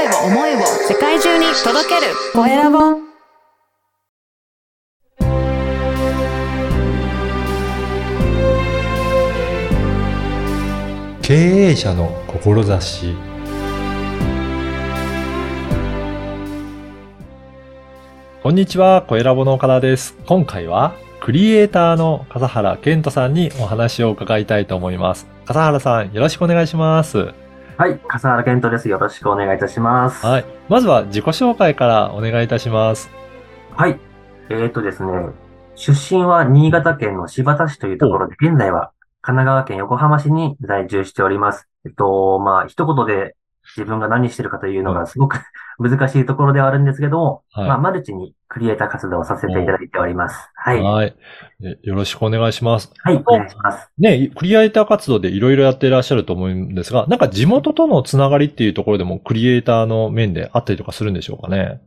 声を思いを世界中に届けるコエラボ経営者の志こんにちは、コエラボの岡田です。今回は、クリエイターの笠原健人さんにお話を伺いたいと思います。笠原さん、よろしくお願いします。はい、笠原健人です。よろしくお願いいたします。はい。まずは自己紹介からお願いいたします。はい。えー、っとですね、出身は新潟県の新発田市というところで、現在は神奈川県横浜市に在住しております。えっと、まあ、一言で自分が何してるかというのがすごく 難しいところではあるんですけども、はいまあ、マルチにクリエイター活動をさせていただいております。はい。ははい。えよろしくお願いします。い、お願いします。ね、クリエイター活動でいろいろやっていらっしゃると思うんですが、なんか地元とのつながりっていうところでもクリエイターの面であったりとかするんでしょうかね？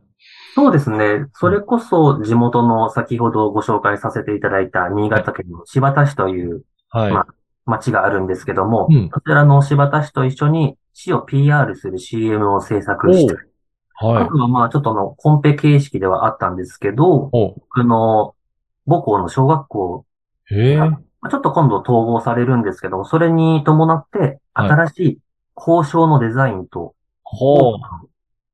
そうですね。それこそ地元の先ほどご紹介させていただいた新潟県の新発田市というはい。まあ町があるんですけども、うんそちらの新発田市と一緒に市を PR する CM を制作したり、あはい。とはまあちょっとあのコンペ形式ではあったんですけど、お僕の母校の小学校ちょっと今度統合されるんですけども、それに伴ってはい新しい交渉のデザインと、ほ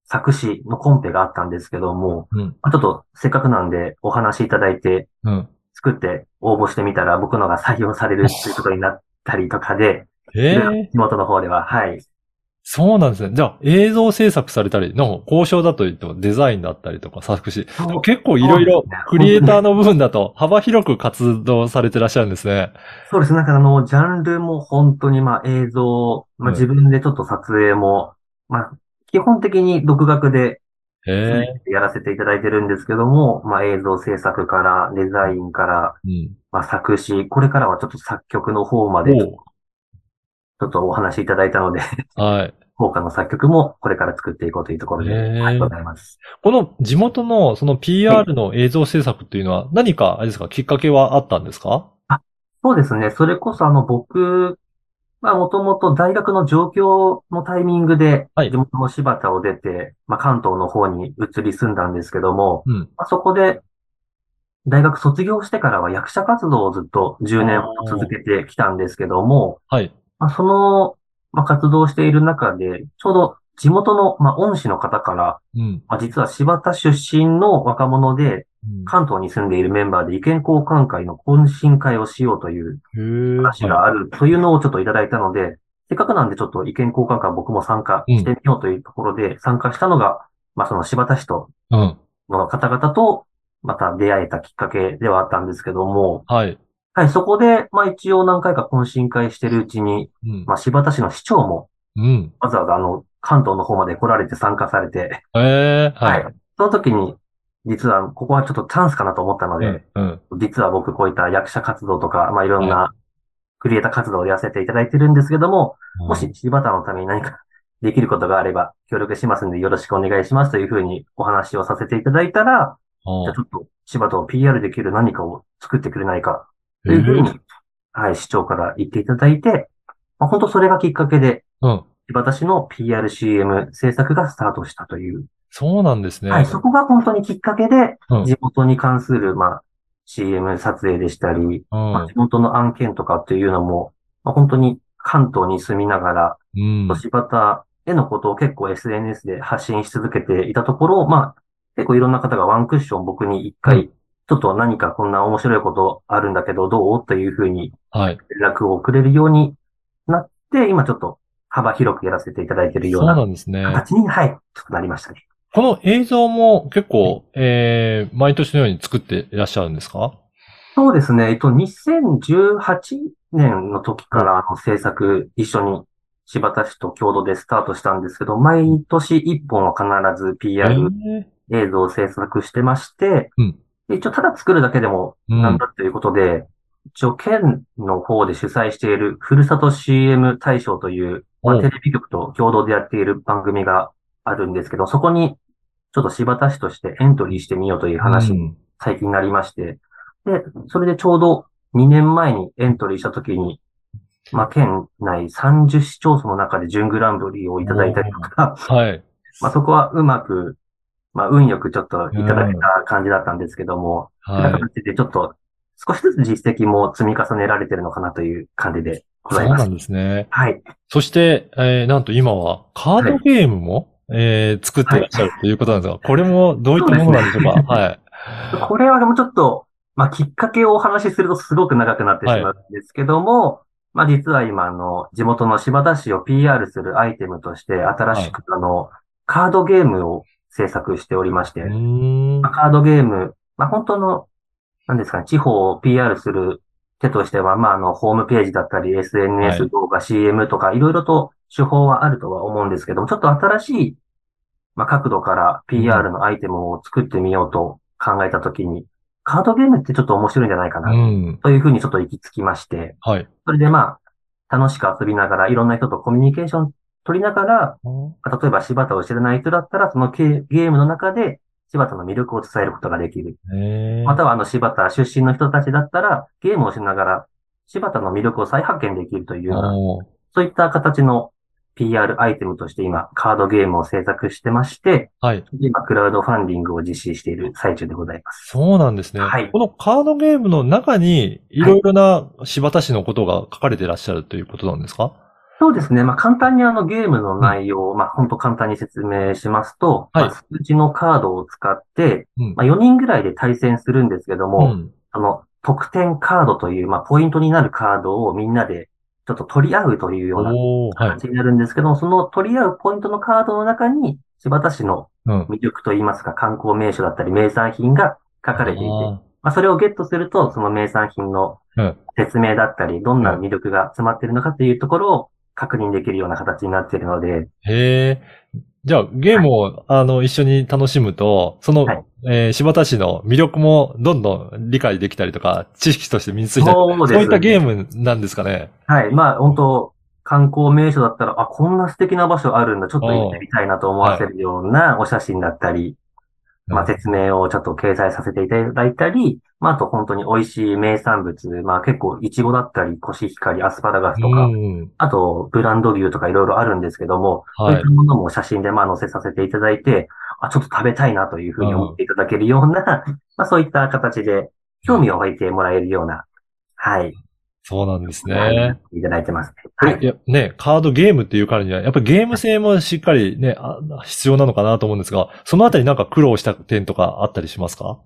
作詞のコンペがあったんですけども、う。うん。まあちょっとせっかくなんでお話いただいて、うん。作って応募してみたら僕のが採用されるっていうことになったりとかで。地元の方では、はい。そうなんですね。じゃあ、映像制作されたり、の交渉だと言ってもデザインだったりとか作詞。結構いろいろクリエイターの部分だと 幅広く活動されてらっしゃるんですね。そうですね。なんかあの、ジャンルも本当にまあ映像、まうんあ自分でちょっと撮影も、まあ基本的に独学で。やらせていただいてるんですけども、まあ映像制作からデザインから、うん。まあ作詞、これからはちょっと作曲の方までちょっとお話いただいたので、はい。効果の作曲もこれから作っていこうというところで、ありがとうございます。この地元のその PR の映像制作っていうのは何か、あれですか、きっかけはあったんですか？そうですね。それこそあの僕、まあもともと大学の上京のタイミングで、はい地元の柴田を出て、まあ関東の方に移り住んだんですけども、うん。まあ、そこで大学卒業してからは役者活動をずっと10年続けてきたんですけども、はい。まあ、その、まあ、活動している中で、ちょうど地元の、まあ、恩師の方から、うん。まあ、実は柴田出身の若者で、うん関東に住んでいるメンバーで意見交換会の懇親会をしようという。話があるというのをちょっといただいたので、せっかくなんでちょっと意見交換会僕も参加してみようというところで参加したのが、まあその柴田市とうん。の方々とまた出会えたきっかけではあったんですけども、はい。はい、そこで、まあ一応何回か懇親会してるうちに、うん。まあ柴田市の市長もうん。わざわざあの関東の方まで来られて参加されて、へえ。ははいい。。その時に、実はここはちょっとチャンスかなと思ったので、うん。うん。実は僕こういった役者活動とか、まあいろんなクリエイター活動をやらせていただいてるんですけども、もし柴田のために何か できることがあれば協力しますんでよろしくお願いしますというふうにお話をさせていただいたら、うん、じゃあちょっと柴田を PR できる何かを作ってくれないかとへいうふうえ。に、はい、市長から言っていただいて、まあ、本当それがきっかけで、うん。柴田市の PRCM 制作がスタートしたという、そうなんですね。はい、そこが本当にきっかけで、うん地元に関する、まあ、CM 撮影でしたり、うんまあ、地元の案件とかっていうのも、まあ、本当に関東に住みながら、うん。柴田へのことを結構 SNS で発信し続けていたところ、まあ、結構いろんな方がワンクッション僕に一う回、ちょっと何かこんな面白いことあるんだけどどう？というふうにはい。連絡をくれるようになって、今ちょっと幅広くやらせていただいているよそううななんですね。形に、はい、ちょっとなりましたね。この映像も結構、えー、毎年のように作っていらっしゃるんですか？そうですね。えっと、2018年の時からあの制作一緒に柴田市と共同でスタートしたんですけど、毎年1本は必ず PR 映像を制作してまして、うんで一応ただ作るだけでもうん。なんだということで、一応県の方で主催しているふるさと CM 大賞という、まあテレビ局と共同でやっている番組があるんですけど、そこにちょっと柴田市としてエントリーしてみようという話最近なりまして、で、それでちょうど2年前にエントリーした時に、まあ、県内30市町村の中で準グランプリをいただいたりとか、はい。まあそこはうまく、まあ運よくちょっといただけた感じだったんですけども、はい。形でちょっと少しずつ実績も積み重ねられてるのかなという感じでございます。そうなんですね。はい。そして、えーなんと今はカードゲームも、えー作ってらっしゃるということなんですが、これもどういったものなんでしょうか？そうですはい。これはもうちょっと、まあきっかけをお話しするとすごく長くなってしまうんですけども、まあ実は今あの、地元の柴田市を PR するアイテムとして新しくあの、カードゲームを制作しておりまして、まあ、。カードゲーム、まあ、本当の、なんですかね、地方を PR する手としては、まあ、あの、ホームページだったり、は SNS い動画、CM とか、いろいろと手法はあるとは思うんですけども、ちょっと新しい、まあ、角度から PR のアイテムを作ってみようと考えたときに、カードゲームってちょっと面白いんじゃないかうな、ん。というふうにちょっと行き着きまして、はい。それでまあ、楽しく遊びながら、いろんな人とコミュニケーション取りながら、例えば柴田を知らない人だったら、そのゲゲームの中で柴田の魅力を伝えることができる。えーまたはあの柴田出身の人たちだったら、ゲームをしながら柴田の魅力を再発見できるというような、そういった形の PR アイテムとして今、カードゲームを制作してまして、はい。今、クラウドファンディングを実施している最中でございます。そうなんですね。はいこのカードゲームの中に、いろいろな柴田市のことが書かれていらっしゃるということなんですか？そうですね。まあ、簡単にあのゲームの内容を、まあ、本当簡単に説明しますと、はいまあ数値のカードを使って、うんまあ、4人ぐらいで対戦するんですけどうも、ん。あの、得点カードという、まあ、ポイントになるカードをみんなでちょっと取り合うというような。形になるんですけども、その取り合うポイントのカードの中に、柴田市のうん。魅力といいますか、観光名所だったり名産品が書かれていて、あまあ、それをゲットすると、その名産品のうん説明だったり、どんな魅力が詰まっているのかっていうところを確認できるような形になっているので、ーへえ。じゃあ、ゲームを、あの、一緒に楽しむと、その、はいえー柴田市の魅力もどんどん理解できたりとか、知識として身についたりとかそうですそういったゲームなんですかね？はい。まあ、本当観光名所だったら、あ、こんな素敵な場所あるんだ、ちょっと行ってみたいなと思わせるようなお写真だったり、まあ、説明をちょっと掲載させていただいたり、まあ、あと本当に美味しい名産物、まあ結構イチゴだったり、コシヒカリ、アスパラガスとか、うん。あとブランド牛とかいろいろあるんですけども、はいそういったものも写真でまあ載せさせていただいて、あ、ちょっと食べたいなというふうに思っていただけるような、まあそういった形で興味を湧いてもらえるような、はい。そうなんですね。いただいてますはい。いや、ね、カードゲームっていうからには、やっぱりゲーム性もしっかりね、あ必要なのかなと思うんですが、そのあたりなんか苦労した点とかあったりしますか？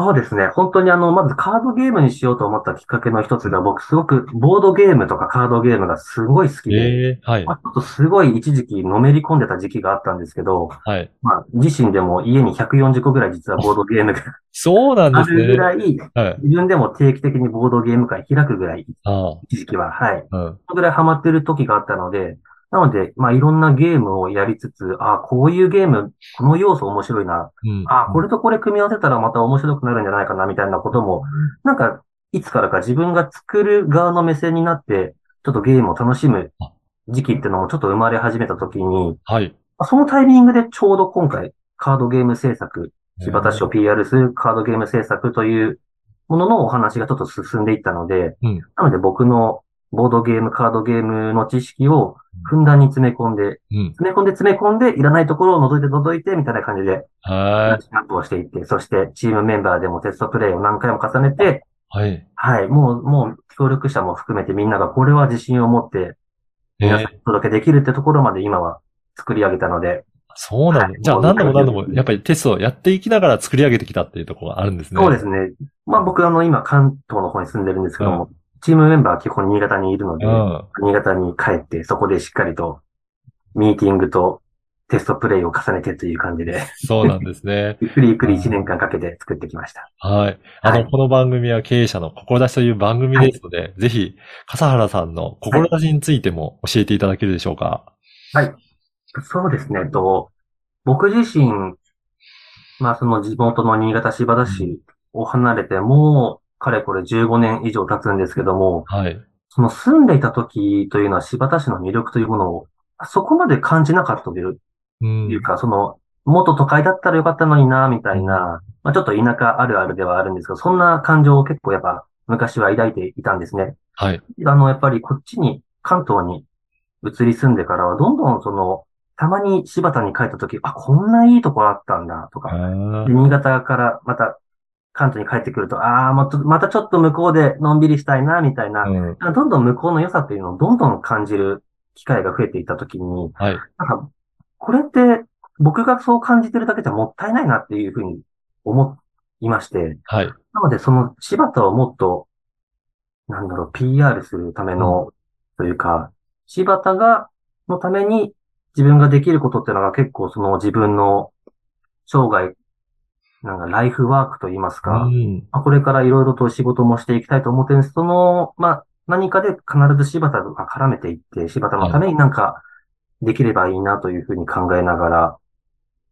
そうですね。本当にあの、まずカードゲームにしようと思ったきっかけの一つが、僕すごくボードゲームとかカードゲームがすごい好きで、ええはいま。あ、ちょっとすごい一時期のめり込んでた時期があったんですけど、はい。まあ、自身でも家に140個ぐらい実はボードゲームがそうなんですあるぐね。らい、はい。自分でも定期的にボードゲーム会開くぐらい、あ一時期は、はい。あ。うん。そのぐらいハマってる時があったので、なので、まあ、いろんなゲームをやりつつ、あこういうゲーム、この要素面白いな、うん。あこれとこれ組み合わせたらまた面白くなるんじゃないかな、みたいなことも、なんか、いつからか自分が作る側の目線になって、ちょっとゲームを楽しむ時期っていうのもちょっと生まれ始めた時に、はい。まあそのタイミングでちょうど今回、カードゲーム制作、柴田市を PR するカードゲーム制作というもののお話がちょっと進んでいったので、うん。なので僕のボードゲーム、カードゲームの知識をふんだんに詰め込んで、うん。詰め込んで詰め込んで、いらないところを覗いて覗いて、みたいな感じで、はアップをしていって、そしてチームメンバーでもテストプレイを何回も重ねて、い。はい。はい、もう、もう協力者も含めてみんながこれは自信を持って、皆さんにお届けできるってところまで今は作り上げたので、そうなんだ。はいじゃあ何度も何度もやっぱりテストをやっていきながら作り上げてきたっていうところがあるんですね。そうですね。まあ僕あの今関東の方に住んでるんですけども、チームメンバーは基本新潟にいるので、うん。新潟に帰ってそこでしっかりとミーティングとテストプレイを重ねてという感じで、そうなんですね。ゆっくりゆっくり1年間かけて作ってきました。はい。あの、はいこの番組は経営者の志という番組ですので、ぜひ、笠原さんの志についても教えていただけるでしょうか？はい。そうですね。と、僕自身、まあその地元の新潟柴田市を離れてもう、かれこれ15年以上経つんですけども、はい。その住んでいた時というのは柴田市の魅力というものをそこまで感じなかったといううんいうか、その、元都会だったらよかったのにな、みたいな、まあちょっと田舎あるあるではあるんですけど、そんな感情を結構やっぱ昔は抱いていたんですね。はい。あの、やっぱりこっちに、関東に移り住んでからは、どんどんその、たまに柴田に帰った時、あ、こんないいとこあったんだ、とか。で新潟からまた関東に帰ってくると、ああ、また、またちょっと向こうでのんびりしたいな、みたいな、うんどんどん向こうの良さっていうのをどんどん感じる機会が増えていった時に、はい。なんか、これって僕がそう感じてるだけじゃもったいないなっていうふうに思いまして、はい。なのでその柴田をもっと、なんだろう、PR するための、というか、柴田が、のために自分ができることっていうのが結構その自分の生涯、なんかライフワークといいますか、うん。まあこれからいろいろと仕事もしていきたいと思ってるんです。その、まあ、何かで必ず柴田が絡めていって、柴田のためになんかできればいいなというふうに考えながら、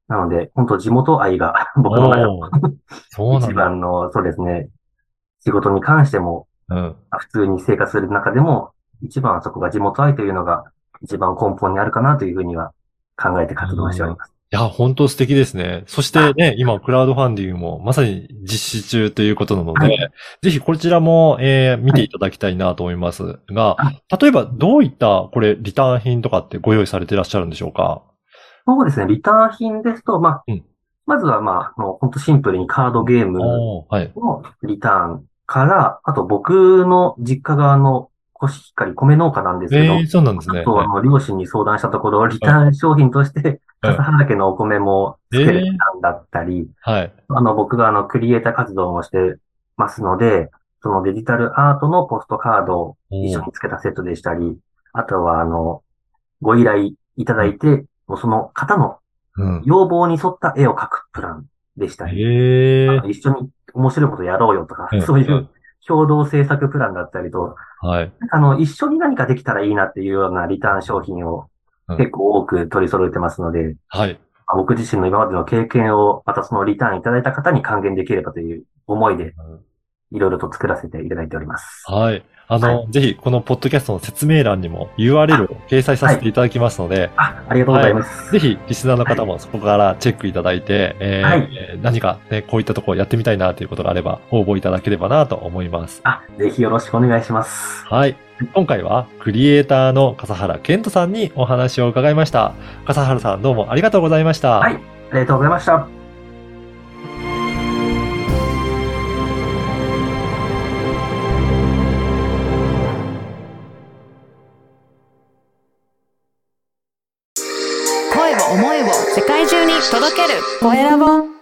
なので、本当地元愛が 僕の中の一だ。番の、そうですね、仕事に関しても、うん。普通に生活する中でも、一番はそこが地元愛というのが一番根本にあるかなというふうには考えて活動しております。いや、本当素敵ですね。そしてね、今、クラウドファンディングもまさに実施中ということなので、はい。ぜひこちらも、えー見ていただきたいなと思います。が、は例えばどういった、これ、リターン品とかってご用意されていらっしゃるんでしょうか？そうですね、リターン品ですと、まあ、うん。まずはまあ、もう本当シンプルにカードゲーム。のリターンから、あと僕の実家側のコシヒカリ米農家なんですけど、えー、そうなんですね。あとあの、両親に相談したところ、リターン商品として、うん笠原家のお米もつけれたんだったり、はい。あの、僕があの、クリエイター活動もしてますので、そのデジタルアートのポストカードを一緒につけたセットでしたり、あとはあの、ご依頼いただいて、もうその方のうん。要望に沿った絵を描くプランでしたり、へえあの一緒に面白いことやろうよとか、うんそういう共同制作プランだったりと、はい。あの、一緒に何かできたらいいなっていうようなリターン商品をうん結構多く取り揃えてますので、はい。まあ僕自身の今までの経験をまたそのリターンいただいた方に還元できればという思いでいろいろと作らせていただいております。はい。あの、ぜひ、このポッドキャストの説明欄にも URL を掲載させていただきますので、あ、ありがとうございます。ぜひ、リスナーの方もそこからチェックいただいて、えー何かね、こういったところやってみたいなということがあれば、応募いただければなと思います。あ、ぜひよろしくお願いします。はい。今回は、クリエイターの笠原健人さんにお話を伺いました。笠原さん、どうもありがとうございました。はいありがとうございました。声